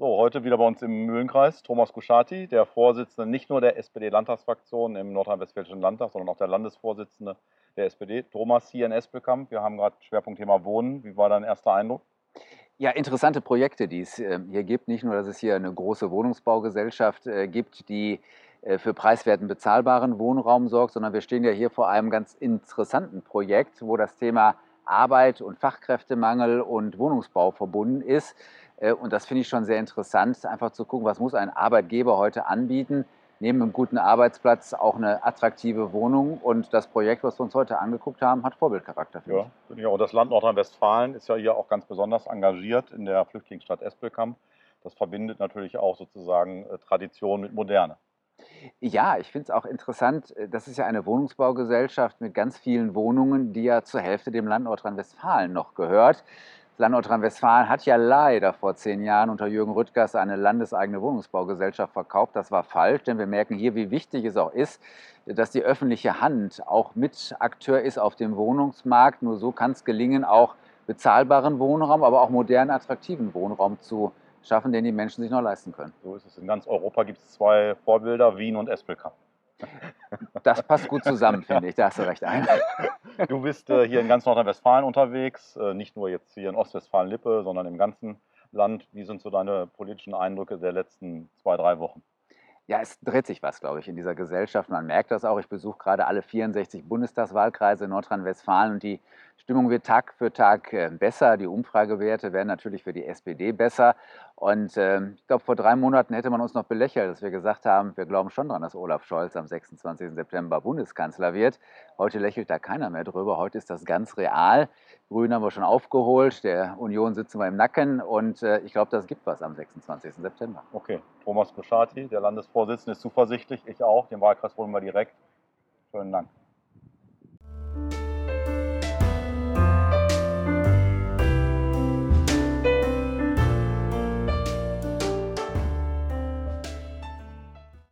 Heute wieder bei uns im Mühlenkreis Thomas Kuschati, der Vorsitzende nicht nur der SPD-Landtagsfraktion im Nordrhein-Westfälischen Landtag, sondern auch der Landesvorsitzende der SPD. Thomas hier in Espelkamp. Wir haben gerade Schwerpunktthema Wohnen. Wie war dein erster Eindruck? Ja, interessante Projekte, die es äh, hier gibt. Nicht nur, dass es hier eine große Wohnungsbaugesellschaft äh, gibt, die äh, für preiswerten bezahlbaren Wohnraum sorgt, sondern wir stehen ja hier vor einem ganz interessanten Projekt, wo das Thema Arbeit und Fachkräftemangel und Wohnungsbau verbunden ist. Und das finde ich schon sehr interessant, einfach zu gucken, was muss ein Arbeitgeber heute anbieten, neben einem guten Arbeitsplatz auch eine attraktive Wohnung. Und das Projekt, was wir uns heute angeguckt haben, hat Vorbildcharakter. Ja, finde ich auch. Und das Land Nordrhein-Westfalen ist ja hier auch ganz besonders engagiert in der Flüchtlingsstadt Espelkamp. Das verbindet natürlich auch sozusagen äh, Tradition mit Moderne. Ja, ich finde es auch interessant. Äh, das ist ja eine Wohnungsbaugesellschaft mit ganz vielen Wohnungen, die ja zur Hälfte dem Land Nordrhein-Westfalen noch gehört. Land Nordrhein-Westfalen hat ja leider vor zehn Jahren unter Jürgen Rüttgers eine landeseigene Wohnungsbaugesellschaft verkauft. Das war falsch, denn wir merken hier, wie wichtig es auch ist, dass die öffentliche Hand auch mit ist auf dem Wohnungsmarkt. Nur so kann es gelingen, auch bezahlbaren Wohnraum, aber auch modernen, attraktiven Wohnraum zu schaffen, den die Menschen sich noch leisten können. So ist es. In ganz Europa gibt es zwei Vorbilder, Wien und Espelkamp. Das passt gut zusammen, finde ich. Da hast du recht. Ein. Du bist äh, hier in ganz Nordrhein-Westfalen unterwegs, äh, nicht nur jetzt hier in Ostwestfalen-Lippe, sondern im ganzen Land. Wie sind so deine politischen Eindrücke der letzten zwei, drei Wochen? Ja, es dreht sich was, glaube ich, in dieser Gesellschaft. Man merkt das auch. Ich besuche gerade alle 64 Bundestagswahlkreise in Nordrhein-Westfalen und die Stimmung wird Tag für Tag äh, besser. Die Umfragewerte werden natürlich für die SPD besser. Und äh, ich glaube, vor drei Monaten hätte man uns noch belächelt, dass wir gesagt haben, wir glauben schon daran, dass Olaf Scholz am 26. September Bundeskanzler wird. Heute lächelt da keiner mehr drüber. Heute ist das ganz real. Grünen haben wir schon aufgeholt, der Union sitzen wir im Nacken und äh, ich glaube, das gibt was am 26. September. Okay, Thomas Buschati, der Landesvorsitzende, ist zuversichtlich, ich auch. Den Wahlkreis holen wir direkt. Schönen Dank.